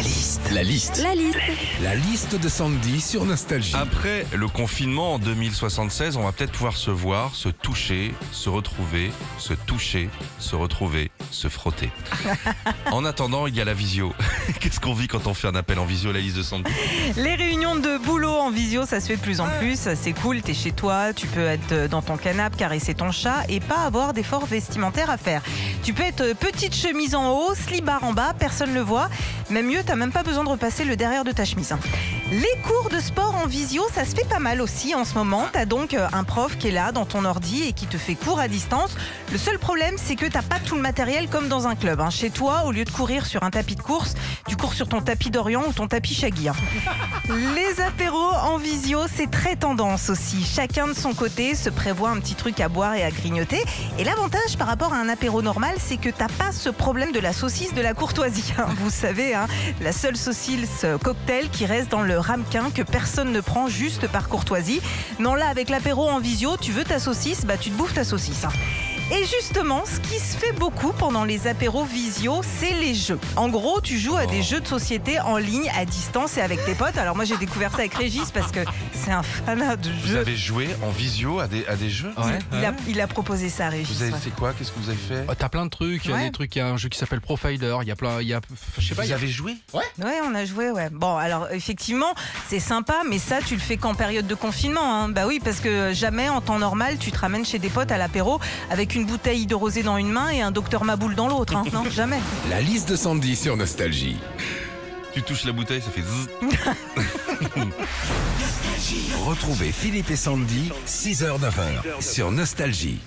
La liste. La liste. La liste. La liste de Sandy sur Nostalgie. Après le confinement en 2076, on va peut-être pouvoir se voir, se toucher, se retrouver, se toucher, se retrouver, se frotter. en attendant, il y a la visio. Qu'est-ce qu'on vit quand on fait un appel en visio, la liste de Sandy? Les réunions de boulot en visio, ça se fait de plus en plus. C'est cool, t'es chez toi, tu peux être dans ton canapé, caresser ton chat et pas avoir d'efforts vestimentaires à faire. Tu peux être petite chemise en haut, slibard en bas, personne ne le voit. Même mieux, t'as même pas besoin de repasser le derrière de ta chemise. Les cours de sport en visio, ça se fait pas mal aussi en ce moment. T'as donc euh, un prof qui est là dans ton ordi et qui te fait cours à distance. Le seul problème, c'est que t'as pas tout le matériel comme dans un club. hein. Chez toi, au lieu de courir sur un tapis de course, tu cours sur ton tapis d'Orient ou ton tapis Shaggy. hein. Les apéros en visio, c'est très tendance aussi. Chacun de son côté se prévoit un petit truc à boire et à grignoter. Et l'avantage par rapport à un apéro normal, c'est que t'as pas ce problème de la saucisse de la courtoisie. hein. Vous savez, la seule saucisse euh, cocktail qui reste dans le ramequin que personne ne prend juste par courtoisie. Non, là, avec l'apéro en visio, tu veux ta saucisse, bah tu te bouffes ta saucisse. hein. Et justement, ce qui se fait beaucoup pendant les apéros visio, c'est les jeux. En gros, tu joues à des jeux de société en ligne, à distance et avec tes potes. Alors moi, j'ai découvert ça avec Régis parce que c'est un fanat de Vous jeux. avez joué en visio à des, à des jeux Il a, il a proposé ça à Régis. Vous avez ouais. fait quoi? Qu'est-ce que vous avez fait? Oh, T'as plein de trucs, il y a Ouais. des trucs, il y a un jeu qui s'appelle Profiler, il y a plein, il y a, je sais pas, il Vous y a- avez joué? Ouais, on a joué, ouais. Bon, alors effectivement, c'est sympa, mais ça, tu le fais qu'en période de confinement. hein. Bah oui, parce que jamais en temps normal, tu te ramènes chez des potes à l'apéro avec une bouteille de rosé dans une main et un docteur Maboule dans l'autre. hein. Non, jamais. La liste de Sandy sur Nostalgie. Tu touches la bouteille, ça fait zzz. Retrouvez Philippe et Sandy, 6h-9h sur Nostalgie.